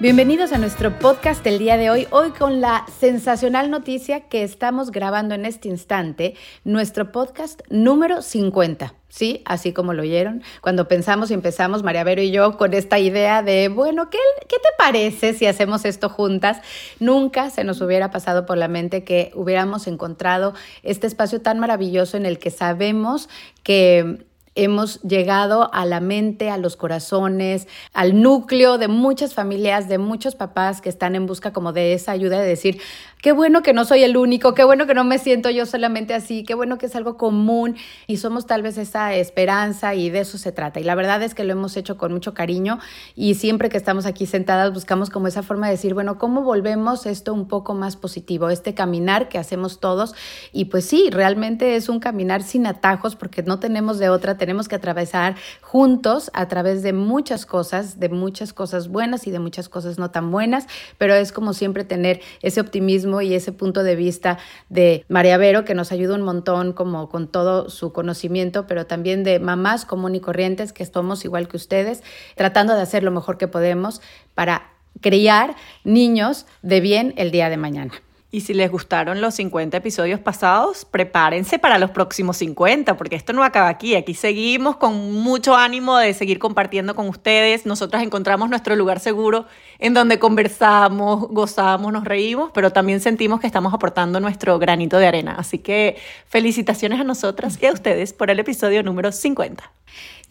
Bienvenidos a nuestro podcast del día de hoy, hoy con la sensacional noticia que estamos grabando en este instante, nuestro podcast número 50. Sí, así como lo oyeron, cuando pensamos y empezamos, María Vero y yo, con esta idea de, bueno, ¿qué, ¿qué te parece si hacemos esto juntas? Nunca se nos hubiera pasado por la mente que hubiéramos encontrado este espacio tan maravilloso en el que sabemos que hemos llegado a la mente, a los corazones, al núcleo de muchas familias, de muchos papás que están en busca como de esa ayuda de decir, qué bueno que no soy el único, qué bueno que no me siento yo solamente así, qué bueno que es algo común y somos tal vez esa esperanza y de eso se trata. Y la verdad es que lo hemos hecho con mucho cariño y siempre que estamos aquí sentadas buscamos como esa forma de decir, bueno, ¿cómo volvemos esto un poco más positivo? Este caminar que hacemos todos y pues sí, realmente es un caminar sin atajos porque no tenemos de otra, tenemos que atravesar juntos a través de muchas cosas, de muchas cosas buenas y de muchas cosas no tan buenas, pero es como siempre tener ese optimismo y ese punto de vista de María Vero, que nos ayuda un montón como con todo su conocimiento, pero también de mamás común y corrientes, que somos igual que ustedes, tratando de hacer lo mejor que podemos para criar niños de bien el día de mañana. Y si les gustaron los 50 episodios pasados, prepárense para los próximos 50, porque esto no acaba aquí. Aquí seguimos con mucho ánimo de seguir compartiendo con ustedes. Nosotras encontramos nuestro lugar seguro en donde conversamos, gozamos, nos reímos, pero también sentimos que estamos aportando nuestro granito de arena. Así que felicitaciones a nosotras y a ustedes por el episodio número 50.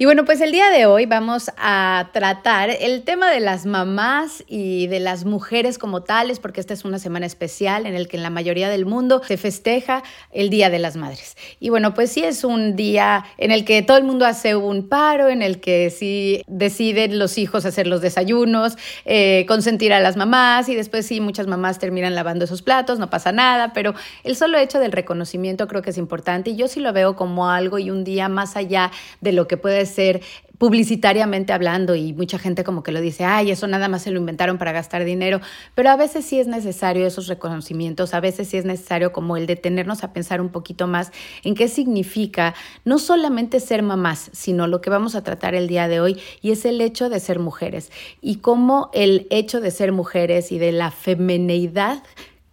Y bueno, pues el día de hoy vamos a tratar el tema de las mamás y de las mujeres como tales, porque esta es una semana especial en el que en la mayoría del mundo se festeja el Día de las Madres. Y bueno, pues sí es un día en el que todo el mundo hace un paro, en el que sí deciden los hijos hacer los desayunos, eh, consentir a las mamás y después sí muchas mamás terminan lavando esos platos, no pasa nada, pero el solo hecho del reconocimiento creo que es importante y yo sí lo veo como algo y un día más allá de lo que puede ser publicitariamente hablando y mucha gente como que lo dice, ay, eso nada más se lo inventaron para gastar dinero, pero a veces sí es necesario esos reconocimientos, a veces sí es necesario como el detenernos a pensar un poquito más en qué significa no solamente ser mamás, sino lo que vamos a tratar el día de hoy y es el hecho de ser mujeres y cómo el hecho de ser mujeres y de la femineidad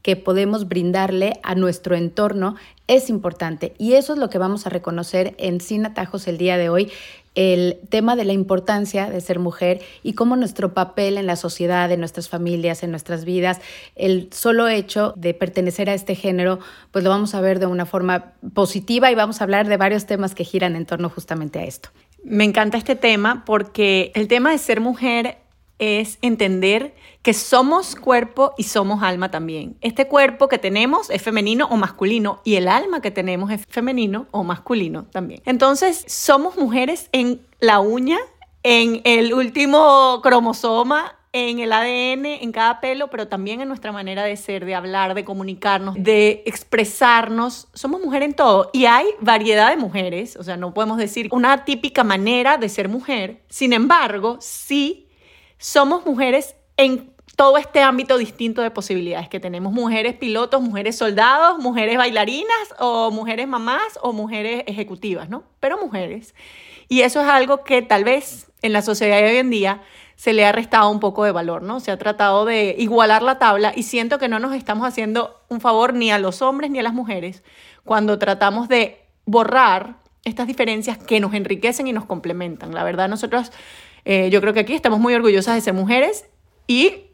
que podemos brindarle a nuestro entorno es importante. Y eso es lo que vamos a reconocer en Sin Atajos el día de hoy, el tema de la importancia de ser mujer y cómo nuestro papel en la sociedad, en nuestras familias, en nuestras vidas, el solo hecho de pertenecer a este género, pues lo vamos a ver de una forma positiva y vamos a hablar de varios temas que giran en torno justamente a esto. Me encanta este tema porque el tema de ser mujer es entender que somos cuerpo y somos alma también. Este cuerpo que tenemos es femenino o masculino y el alma que tenemos es femenino o masculino también. Entonces, somos mujeres en la uña, en el último cromosoma, en el ADN, en cada pelo, pero también en nuestra manera de ser, de hablar, de comunicarnos, de expresarnos. Somos mujeres en todo y hay variedad de mujeres, o sea, no podemos decir una típica manera de ser mujer. Sin embargo, sí somos mujeres en todo este ámbito distinto de posibilidades que tenemos. Mujeres pilotos, mujeres soldados, mujeres bailarinas o mujeres mamás o mujeres ejecutivas, ¿no? Pero mujeres. Y eso es algo que tal vez en la sociedad de hoy en día se le ha restado un poco de valor, ¿no? Se ha tratado de igualar la tabla y siento que no nos estamos haciendo un favor ni a los hombres ni a las mujeres cuando tratamos de borrar estas diferencias que nos enriquecen y nos complementan. La verdad, nosotros eh, yo creo que aquí estamos muy orgullosas de ser mujeres y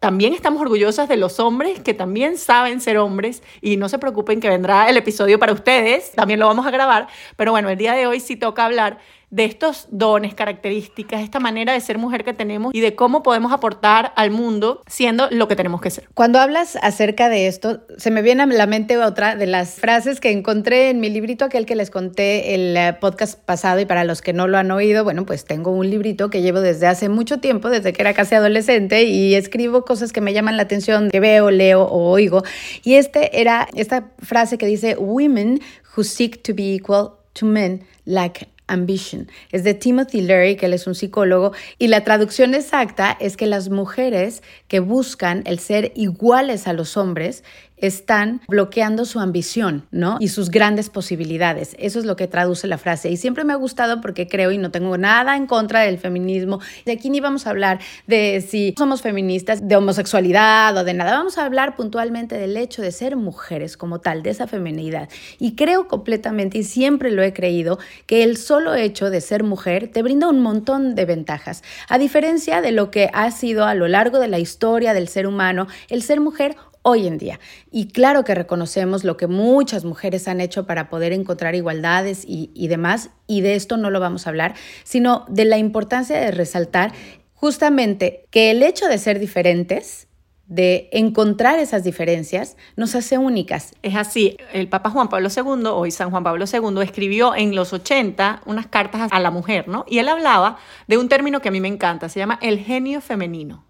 también estamos orgullosas de los hombres que también saben ser hombres. Y no se preocupen que vendrá el episodio para ustedes, también lo vamos a grabar, pero bueno, el día de hoy sí toca hablar de estos dones, características, esta manera de ser mujer que tenemos y de cómo podemos aportar al mundo siendo lo que tenemos que ser. Cuando hablas acerca de esto, se me viene a la mente otra de las frases que encontré en mi librito, aquel que les conté el eh, podcast pasado y para los que no lo han oído, bueno, pues tengo un librito que llevo desde hace mucho tiempo, desde que era casi adolescente y escribo cosas que me llaman la atención, que veo, leo o oigo. Y este era esta frase que dice, Women who seek to be equal to men like Ambition. Es de Timothy Leary, que él es un psicólogo, y la traducción exacta es que las mujeres que buscan el ser iguales a los hombres están bloqueando su ambición, ¿no? Y sus grandes posibilidades. Eso es lo que traduce la frase. Y siempre me ha gustado porque creo y no tengo nada en contra del feminismo. De aquí ni vamos a hablar de si somos feministas, de homosexualidad o de nada. Vamos a hablar puntualmente del hecho de ser mujeres como tal, de esa feminidad. Y creo completamente, y siempre lo he creído, que el solo hecho de ser mujer te brinda un montón de ventajas. A diferencia de lo que ha sido a lo largo de la historia del ser humano, el ser mujer hoy en día. Y claro que reconocemos lo que muchas mujeres han hecho para poder encontrar igualdades y, demás, y de esto no lo vamos a hablar, sino de la importancia de resaltar justamente que el hecho de ser diferentes de encontrar esas diferencias nos hace únicas. Es así, el Papa Juan Pablo II, hoy San Juan Pablo II, escribió en los 80 unas cartas a la mujer, ¿no? Y él hablaba de un término que a mí me encanta, se llama el genio femenino.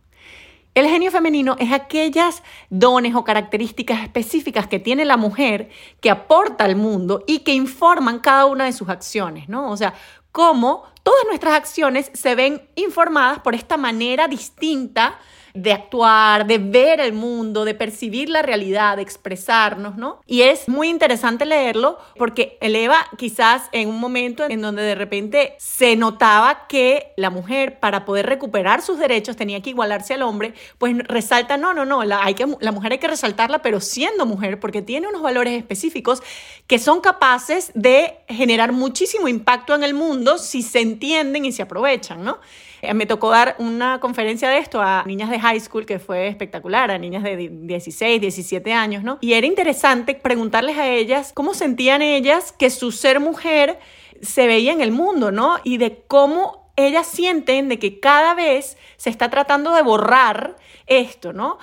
El genio femenino es aquellas dones o características específicas que tiene la mujer que aporta al mundo y que informan cada una de sus acciones, ¿no? O sea, cómo todas nuestras acciones se ven informadas por esta manera distinta de actuar, de ver el mundo, de percibir la realidad, de expresarnos, ¿no? Y es muy interesante leerlo porque eleva quizás en un momento en donde de repente se notaba que la mujer para poder recuperar sus derechos tenía que igualarse al hombre, pues resalta, no, no, no, la, hay que, la mujer hay que resaltarla, pero siendo mujer, porque tiene unos valores específicos que son capaces de generar muchísimo impacto en el mundo si se entienden y se aprovechan, ¿no? Eh, me tocó dar una conferencia de esto a niñas de high school que fue espectacular, a niñas de 16, 17 años, ¿no? Y era interesante preguntarles a ellas cómo sentían ellas que su ser mujer se veía en el mundo, ¿no? Y de cómo ellas sienten de que cada vez se está tratando de borrar esto, ¿no?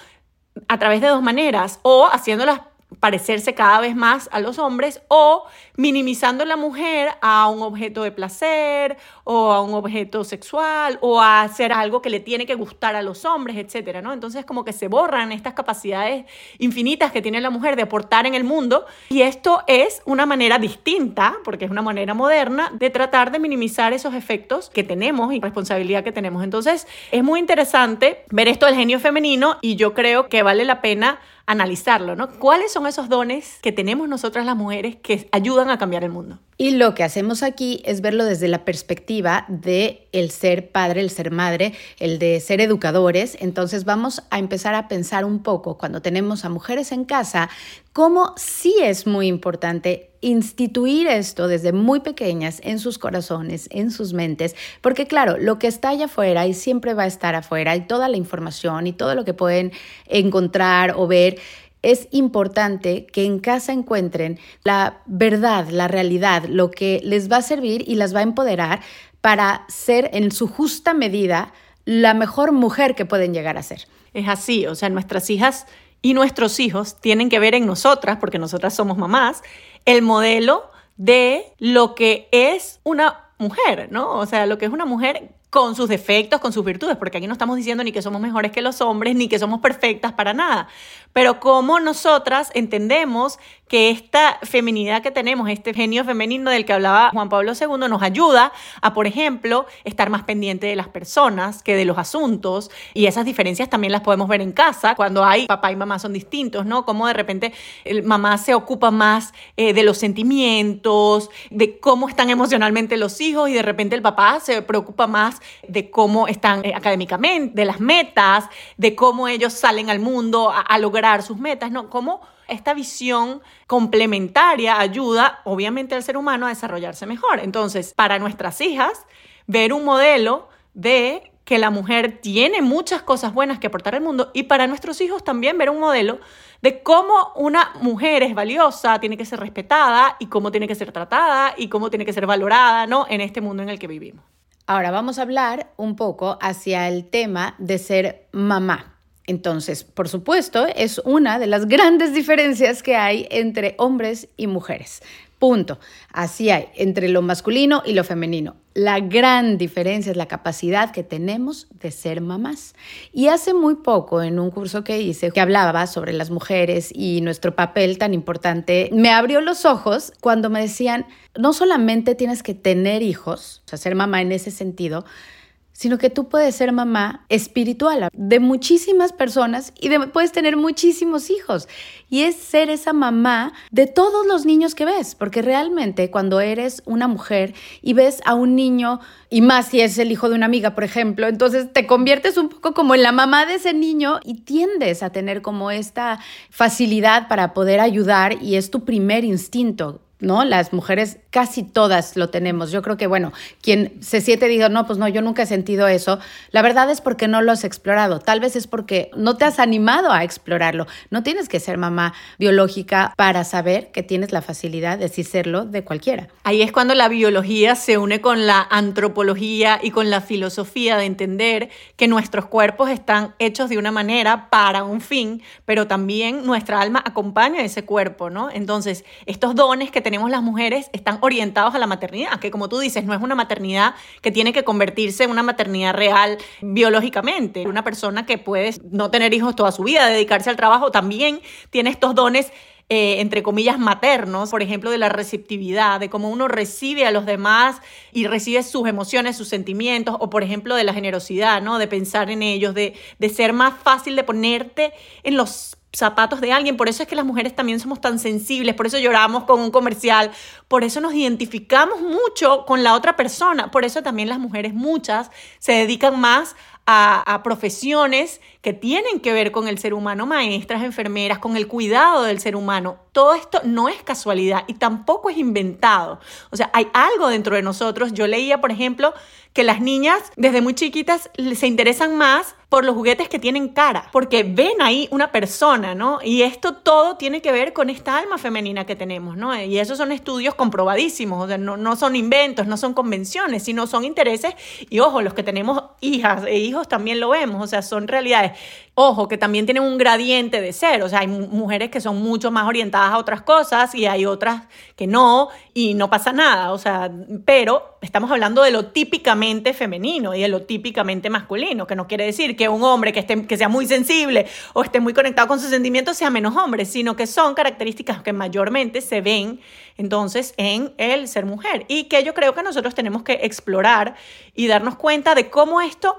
A través de dos maneras, o haciéndolas parecerse cada vez más a los hombres o minimizando a la mujer a un objeto de placer o a un objeto sexual o a hacer algo que le tiene que gustar a los hombres, etcétera, ¿no? Entonces como que se borran estas capacidades infinitas que tiene la mujer de aportar en el mundo y esto es una manera distinta, porque es una manera moderna de tratar de minimizar esos efectos que tenemos y responsabilidad que tenemos. Entonces, es muy interesante ver esto del genio femenino y yo creo que vale la pena analizarlo, ¿no? ¿Cuáles son esos dones que tenemos nosotras las mujeres que ayudan a cambiar el mundo? Y lo que hacemos aquí es verlo desde la perspectiva de el ser padre, el ser madre, el de ser educadores. Entonces vamos a empezar a pensar un poco cuando tenemos a mujeres en casa, cómo sí es muy importante instituir esto desde muy pequeñas en sus corazones, en sus mentes, porque claro, lo que está allá afuera y siempre va a estar afuera y toda la información y todo lo que pueden encontrar o ver es importante que en casa encuentren la verdad, la realidad, lo que les va a servir y las va a empoderar para ser en su justa medida la mejor mujer que pueden llegar a ser. Es así, o sea, nuestras hijas y nuestros hijos tienen que ver en nosotras, porque nosotras somos mamás, el modelo de lo que es una mujer, ¿no? O sea, lo que es una mujer con sus defectos, con sus virtudes, porque aquí no estamos diciendo ni que somos mejores que los hombres, ni que somos perfectas para nada, pero cómo nosotras entendemos que esta feminidad que tenemos, este genio femenino del que hablaba Juan Pablo II, nos ayuda a, por ejemplo, estar más pendiente de las personas que de los asuntos, y esas diferencias también las podemos ver en casa, cuando hay papá y mamá son distintos, ¿no? Cómo de repente el mamá se ocupa más eh, de los sentimientos, de cómo están emocionalmente los hijos, y de repente el papá se preocupa más de cómo están eh, académicamente, de las metas, de cómo ellos salen al mundo a, lograr sus metas, ¿no? Cómo esta visión complementaria ayuda, obviamente, al ser humano a desarrollarse mejor. Entonces, para nuestras hijas, ver un modelo de que la mujer tiene muchas cosas buenas que aportar al mundo y para nuestros hijos también ver un modelo de cómo una mujer es valiosa, tiene que ser respetada y cómo tiene que ser tratada y cómo tiene que ser valorada, ¿no? En este mundo en el que vivimos. Ahora vamos a hablar un poco hacia el tema de ser mamá. Entonces, por supuesto, es una de las grandes diferencias que hay entre hombres y mujeres. Punto. Así hay entre lo masculino y lo femenino. La gran diferencia es la capacidad que tenemos de ser mamás. Y hace muy poco, en un curso que hice, que hablaba sobre las mujeres y nuestro papel tan importante, me abrió los ojos cuando me decían, no solamente tienes que tener hijos, o sea, ser mamá en ese sentido, sino que tú puedes ser mamá espiritual de muchísimas personas y puedes tener muchísimos hijos. Y es ser esa mamá de todos los niños que ves, porque realmente cuando eres una mujer y ves a un niño, y más si es el hijo de una amiga, por ejemplo, entonces te conviertes un poco como en la mamá de ese niño y tiendes a tener como esta facilidad para poder ayudar y es tu primer instinto ¿no? Las mujeres casi todas lo tenemos. Yo creo que, bueno, quien se siente diga, no, pues no, yo nunca he sentido eso, la verdad es porque no lo has explorado. Tal vez es porque no te has animado a explorarlo. No tienes que ser mamá biológica para saber que tienes la facilidad de sí serlo de cualquiera. Ahí es cuando la biología se une con la antropología y con la filosofía de entender que nuestros cuerpos están hechos de una manera para un fin, pero también nuestra alma acompaña a ese cuerpo, ¿no? Entonces, estos dones que tenemos las mujeres están orientados a la maternidad, que como tú dices, no es una maternidad que tiene que convertirse en una maternidad real biológicamente. Una persona que puede no tener hijos toda su vida, dedicarse al trabajo, también tiene estos dones eh, entre comillas, maternos, por ejemplo, de la receptividad, de cómo uno recibe a los demás y recibe sus emociones, sus sentimientos, o por ejemplo, de la generosidad, ¿no? De pensar en ellos, de, de ser más fácil de ponerte en los zapatos de alguien. Por eso es que las mujeres también somos tan sensibles, por eso lloramos con un comercial, por eso nos identificamos mucho con la otra persona, por eso también las mujeres muchas se dedican más a, profesiones que tienen que ver con el ser humano, maestras, enfermeras, con el cuidado del ser humano. Todo esto no es casualidad y tampoco es inventado. O sea, hay algo dentro de nosotros. Yo leía, por ejemplo, que las niñas desde muy chiquitas se interesan más por los juguetes que tienen cara, porque ven ahí una persona, ¿no? Y esto todo tiene que ver con esta alma femenina que tenemos, ¿no? Y esos son estudios comprobadísimos, o sea, no, no son inventos, no son convenciones, sino son intereses. Y ojo, los que tenemos hijas e hijos también lo vemos, o sea, son realidades. Ojo, que también tienen un gradiente de ser, o sea, hay mujeres que son mucho más orientadas a otras cosas y hay otras que no, y no pasa nada, o sea, pero estamos hablando de lo típicamente femenino y de lo típicamente masculino, que no quiere decir que un hombre que, esté, que sea muy sensible o esté muy conectado con sus sentimientos sea menos hombre, sino que son características que mayormente se ven entonces en el ser mujer y que yo creo que nosotros tenemos que explorar y darnos cuenta de cómo esto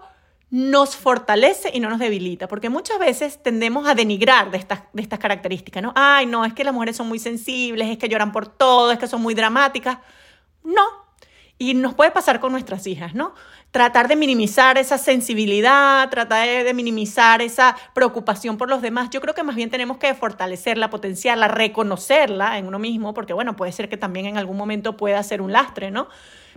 nos fortalece y no nos debilita, porque muchas veces tendemos a denigrar de estas, de estas características, ¿no? Ay, no, es que las mujeres son muy sensibles, es que lloran por todo, es que son muy dramáticas. No. Y nos puede pasar con nuestras hijas, ¿no? Tratar de minimizar esa sensibilidad, tratar de minimizar esa preocupación por los demás. Yo creo que más bien tenemos que fortalecerla, potenciarla, reconocerla en uno mismo, porque bueno, puede ser que también en algún momento pueda ser un lastre, ¿no?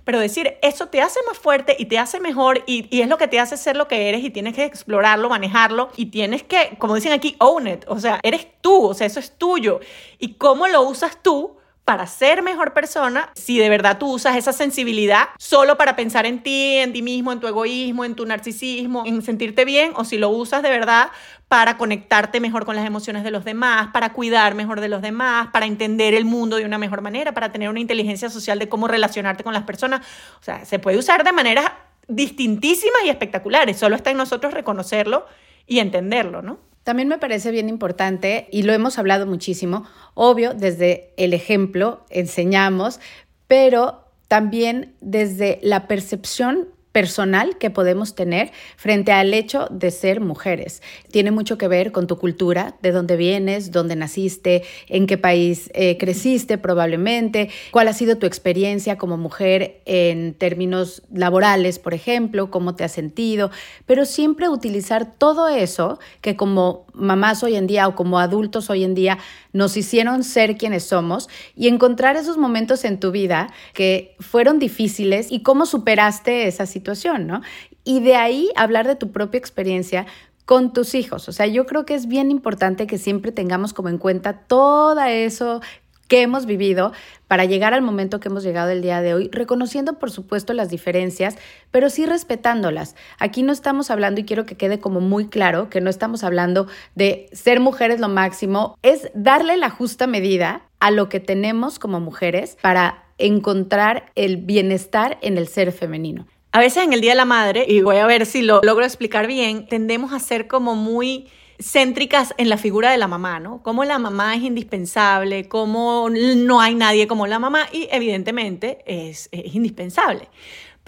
pero decir, eso te hace más fuerte y te hace mejor y, es lo que te hace ser lo que eres y tienes que explorarlo, manejarlo y tienes que, como dicen aquí, own it, o sea, eres tú, o sea, eso es tuyo. Y cómo lo usas tú para ser mejor persona si de verdad tú usas esa sensibilidad solo para pensar en ti, en ti mismo, en tu egoísmo, en tu narcisismo, en sentirte bien, o si lo usas de verdad para conectarte mejor con las emociones de los demás, para cuidar mejor de los demás, para entender el mundo de una mejor manera, para tener una inteligencia social de cómo relacionarte con las personas. O sea, se puede usar de maneras distintísimas y espectaculares, solo está en nosotros reconocerlo y entenderlo, ¿no? También me parece bien importante, y lo hemos hablado muchísimo, obvio, desde el ejemplo enseñamos, pero también desde la percepción personal que podemos tener frente al hecho de ser mujeres. Tiene mucho que ver con tu cultura, de dónde vienes, dónde naciste, en qué país eh, creciste probablemente, cuál ha sido tu experiencia como mujer en términos laborales, por ejemplo, cómo te has sentido, pero siempre utilizar todo eso que como mamás hoy en día o como adultos hoy en día nos hicieron ser quienes somos y encontrar esos momentos en tu vida que fueron difíciles y cómo superaste esa situación, ¿no? Y de ahí hablar de tu propia experiencia con tus hijos. O sea, yo creo que es bien importante que siempre tengamos como en cuenta todo eso que hemos vivido para llegar al momento que hemos llegado el día de hoy, reconociendo por supuesto las diferencias, pero sí respetándolas. Aquí no estamos hablando, y quiero que quede como muy claro, que no estamos hablando de ser mujeres lo máximo, es darle la justa medida a lo que tenemos como mujeres para encontrar el bienestar en el ser femenino. A veces en el Día de la Madre, y voy a ver si lo logro explicar bien, tendemos a ser como muy céntricas en la figura de la mamá, ¿no? Cómo la mamá es indispensable, cómo no hay nadie como la mamá y evidentemente es, es indispensable.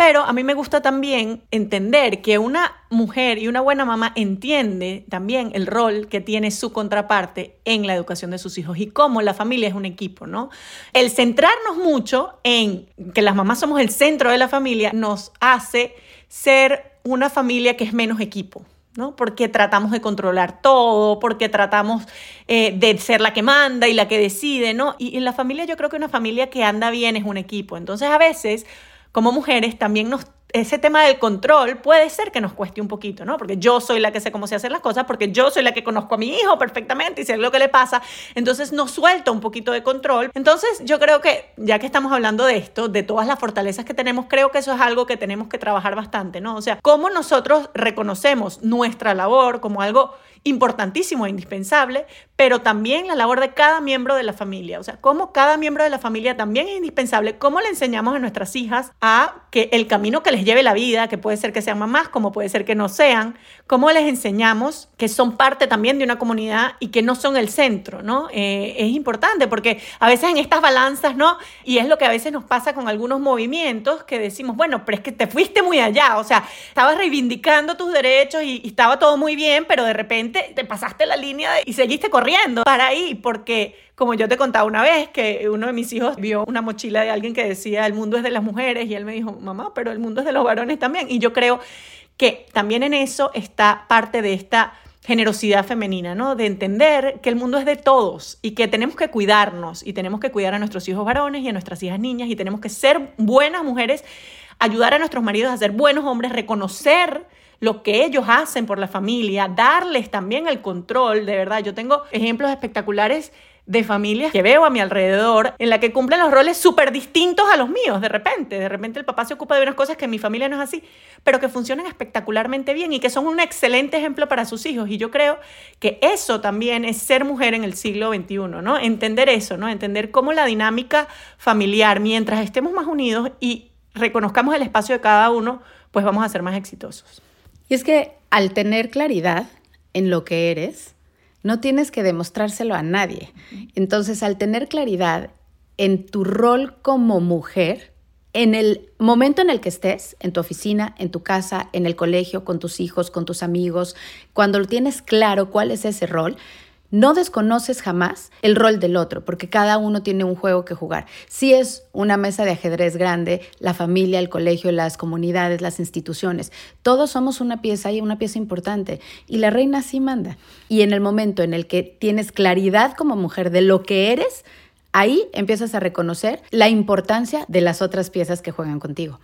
Pero a mí me gusta también entender que una mujer y una buena mamá entiende también el rol que tiene su contraparte en la educación de sus hijos y cómo la familia es un equipo, ¿no? El centrarnos mucho en que las mamás somos el centro de la familia nos hace ser una familia que es menos equipo. ¿no? Porque tratamos de controlar todo, porque tratamos eh, de ser la que manda y la que decide, ¿no? Y en la familia yo creo que una familia que anda bien es un equipo. Entonces a veces, como mujeres, también nos ese tema del control puede ser que nos cueste un poquito, ¿no? Porque yo soy la que sé cómo se hacen las cosas, porque yo soy la que conozco a mi hijo perfectamente y sé lo que le pasa, entonces nos suelta un poquito de control. Entonces yo creo que, ya que estamos hablando de esto, de todas las fortalezas que tenemos, creo que eso es algo que tenemos que trabajar bastante, ¿no? O sea, cómo nosotros reconocemos nuestra labor como algo importantísimo e indispensable, pero también la labor de cada miembro de la familia. O sea, cómo cada miembro de la familia también es indispensable, cómo le enseñamos a nuestras hijas a que el camino que les lleve la vida, que puede ser que sean mamás, como puede ser que no sean, cómo les enseñamos que son parte también de una comunidad y que no son el centro, ¿no? Eh, es importante porque a veces en estas balanzas, ¿no? Y es lo que a veces nos pasa con algunos movimientos que decimos, bueno, pero es que te fuiste muy allá, o sea, estabas reivindicando tus derechos y, y estaba todo muy bien, pero de repente te pasaste la línea y seguiste corriendo para ahí, porque como yo te contaba una vez que uno de mis hijos vio una mochila de alguien que decía el mundo es de las mujeres y él me dijo, mamá, pero el mundo es de los varones también. Y yo creo que también en eso está parte de esta generosidad femenina, ¿no? De entender que el mundo es de todos y que tenemos que cuidarnos y tenemos que cuidar a nuestros hijos varones y a nuestras hijas niñas y tenemos que ser buenas mujeres, ayudar a nuestros maridos a ser buenos hombres, reconocer lo que ellos hacen por la familia, darles también el control, de verdad. Yo tengo ejemplos espectaculares de familias que veo a mi alrededor en la que cumplen los roles súper distintos a los míos de repente. De repente el papá se ocupa de unas cosas que en mi familia no es así, pero que funcionan espectacularmente bien y que son un excelente ejemplo para sus hijos. Y yo creo que eso también es ser mujer en el siglo XXI, ¿no? Entender eso, ¿no? Entender cómo la dinámica familiar, mientras estemos más unidos y reconozcamos el espacio de cada uno, pues vamos a ser más exitosos. Y es que al tener claridad en lo que eres, no tienes que demostrárselo a nadie. Entonces, al tener claridad en tu rol como mujer, en el momento en el que estés, en tu oficina, en tu casa, en el colegio, con tus hijos, con tus amigos, cuando lo tienes claro cuál es ese rol, no desconoces jamás el rol del otro, porque cada uno tiene un juego que jugar. Si es una mesa de ajedrez grande, la familia, el colegio, las comunidades, las instituciones, todos somos una pieza y una pieza importante. Y la reina sí manda. Y en el momento en el que tienes claridad como mujer de lo que eres, ahí empiezas a reconocer la importancia de las otras piezas que juegan contigo.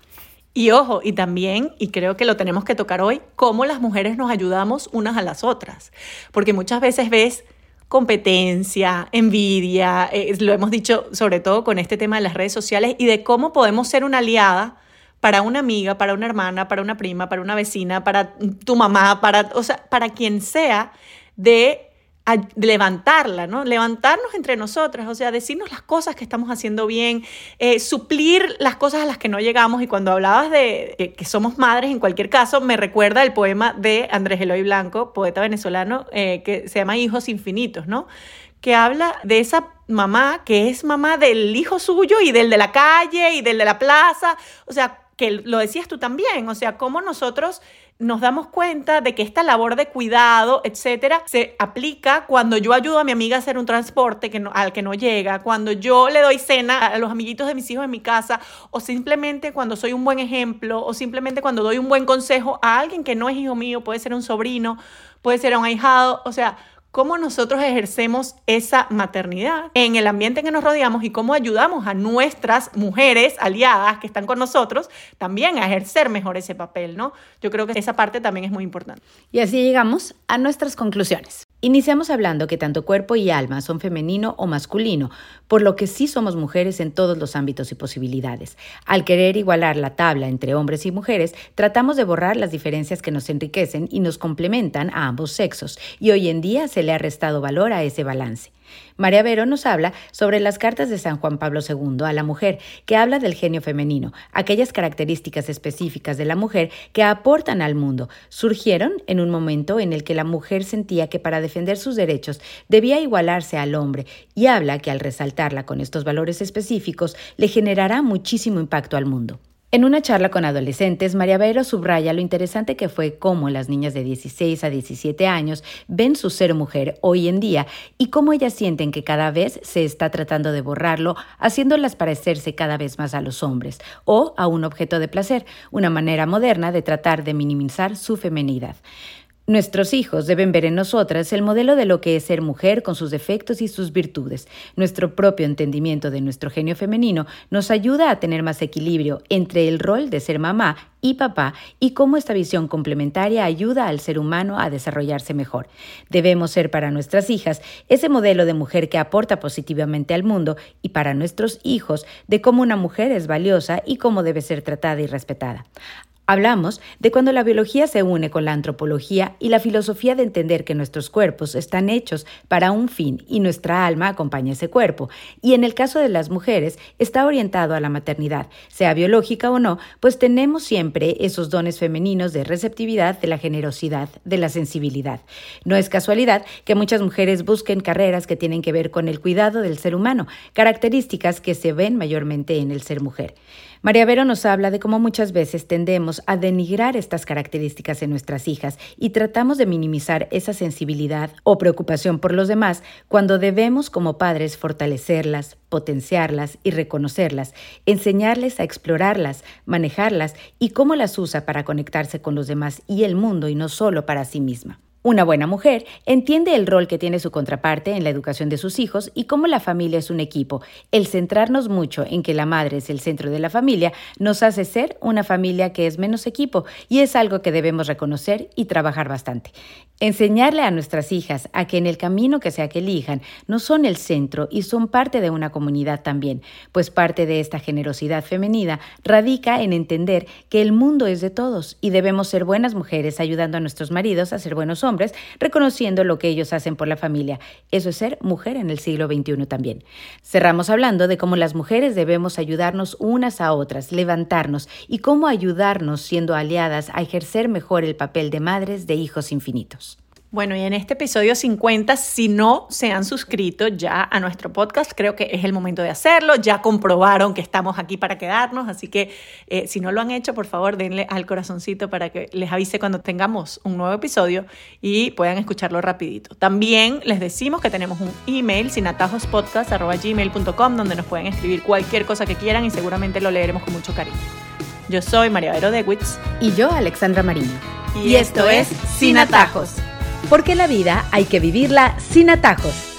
Y ojo, y también, y creo que lo tenemos que tocar hoy, cómo las mujeres nos ayudamos unas a las otras. Porque muchas veces ves competencia, envidia, eh, lo hemos dicho sobre todo con este tema de las redes sociales y de cómo podemos ser una aliada para una amiga, para una hermana, para una prima, para una vecina, para tu mamá, para, o sea, para quien sea, de levantarla, ¿no? Levantarnos entre nosotras, o sea, decirnos las cosas que estamos haciendo bien, eh, suplir las cosas a las que no llegamos. Y cuando hablabas de que somos madres, en cualquier caso, me recuerda el poema de Andrés Eloy Blanco, poeta venezolano, eh, que se llama Hijos Infinitos, ¿no? Que habla de esa mamá que es mamá del hijo suyo y del de la calle y del de la plaza, o sea, que lo decías tú también, o sea, cómo nosotros nos damos cuenta de que esta labor de cuidado, etcétera, se aplica cuando yo ayudo a mi amiga a hacer un transporte que al que no llega, cuando yo le doy cena a los amiguitos de mis hijos en mi casa, o simplemente cuando soy un buen ejemplo, o simplemente cuando doy un buen consejo a alguien que no es hijo mío, puede ser un sobrino, puede ser un ahijado, o sea, cómo nosotros ejercemos esa maternidad en el ambiente en que nos rodeamos y cómo ayudamos a nuestras mujeres aliadas que están con nosotros también a ejercer mejor ese papel, ¿no? Yo creo que esa parte también es muy importante. Y así llegamos a nuestras conclusiones. Iniciamos hablando que tanto cuerpo y alma son femenino o masculino, por lo que sí somos mujeres en todos los ámbitos y posibilidades. Al querer igualar la tabla entre hombres y mujeres, tratamos de borrar las diferencias que nos enriquecen y nos complementan a ambos sexos, y hoy en día se le ha restado valor a ese balance. María Vero nos habla sobre las cartas de San Juan Pablo II a la mujer, que habla del genio femenino, aquellas características específicas de la mujer que aportan al mundo. Surgieron en un momento en el que la mujer sentía que para defender sus derechos debía igualarse al hombre y habla que al resaltarla con estos valores específicos le generará muchísimo impacto al mundo. En una charla con adolescentes, María Vero subraya lo interesante que fue cómo las niñas de 16 a 17 años ven su ser mujer hoy en día y cómo ellas sienten que cada vez se está tratando de borrarlo, haciéndolas parecerse cada vez más a los hombres o a un objeto de placer, una manera moderna de tratar de minimizar su femenidad. Nuestros hijos deben ver en nosotras el modelo de lo que es ser mujer con sus defectos y sus virtudes. Nuestro propio entendimiento de nuestro genio femenino nos ayuda a tener más equilibrio entre el rol de ser mamá y papá y cómo esta visión complementaria ayuda al ser humano a desarrollarse mejor. Debemos ser para nuestras hijas ese modelo de mujer que aporta positivamente al mundo y para nuestros hijos de cómo una mujer es valiosa y cómo debe ser tratada y respetada. Hablamos de cuando la biología se une con la antropología y la filosofía de entender que nuestros cuerpos están hechos para un fin y nuestra alma acompaña ese cuerpo. Y en el caso de las mujeres está orientado a la maternidad, sea biológica o no, pues tenemos siempre esos dones femeninos de receptividad, de la generosidad, de la sensibilidad. No es casualidad que muchas mujeres busquen carreras que tienen que ver con el cuidado del ser humano, características que se ven mayormente en el ser mujer. María Vero nos habla de cómo muchas veces tendemos a denigrar estas características en nuestras hijas y tratamos de minimizar esa sensibilidad o preocupación por los demás cuando debemos como padres fortalecerlas, potenciarlas y reconocerlas, enseñarles a explorarlas, manejarlas y cómo las usa para conectarse con los demás y el mundo y no solo para sí misma. Una buena mujer entiende el rol que tiene su contraparte en la educación de sus hijos y cómo la familia es un equipo. El centrarnos mucho en que la madre es el centro de la familia nos hace ser una familia que es menos equipo y es algo que debemos reconocer y trabajar bastante. Enseñarle a nuestras hijas a que en el camino que sea que elijan no son el centro y son parte de una comunidad también, pues parte de esta generosidad femenina radica en entender que el mundo es de todos y debemos ser buenas mujeres ayudando a nuestros maridos a ser buenos hombres, reconociendo lo que ellos hacen por la familia. Eso es ser mujer en el siglo XXI también. Cerramos hablando de cómo las mujeres debemos ayudarnos unas a otras, levantarnos y cómo ayudarnos siendo aliadas a ejercer mejor el papel de madres de hijos infinitos. Bueno, y en este episodio 50, si no se han suscrito ya a nuestro podcast, creo que es el momento de hacerlo. Ya comprobaron que estamos aquí para quedarnos, así que eh, si no lo han hecho, por favor, denle al corazoncito para que les avise cuando tengamos un nuevo episodio y puedan escucharlo rapidito. También les decimos que tenemos un email, sinatajospodcast.gmail.com, donde nos pueden escribir cualquier cosa que quieran y seguramente lo leeremos con mucho cariño. Yo soy María Vero Dewitz. Y yo, Alexandra Mariño. Y, esto es Sin Atajos porque la vida hay que vivirla sin atajos.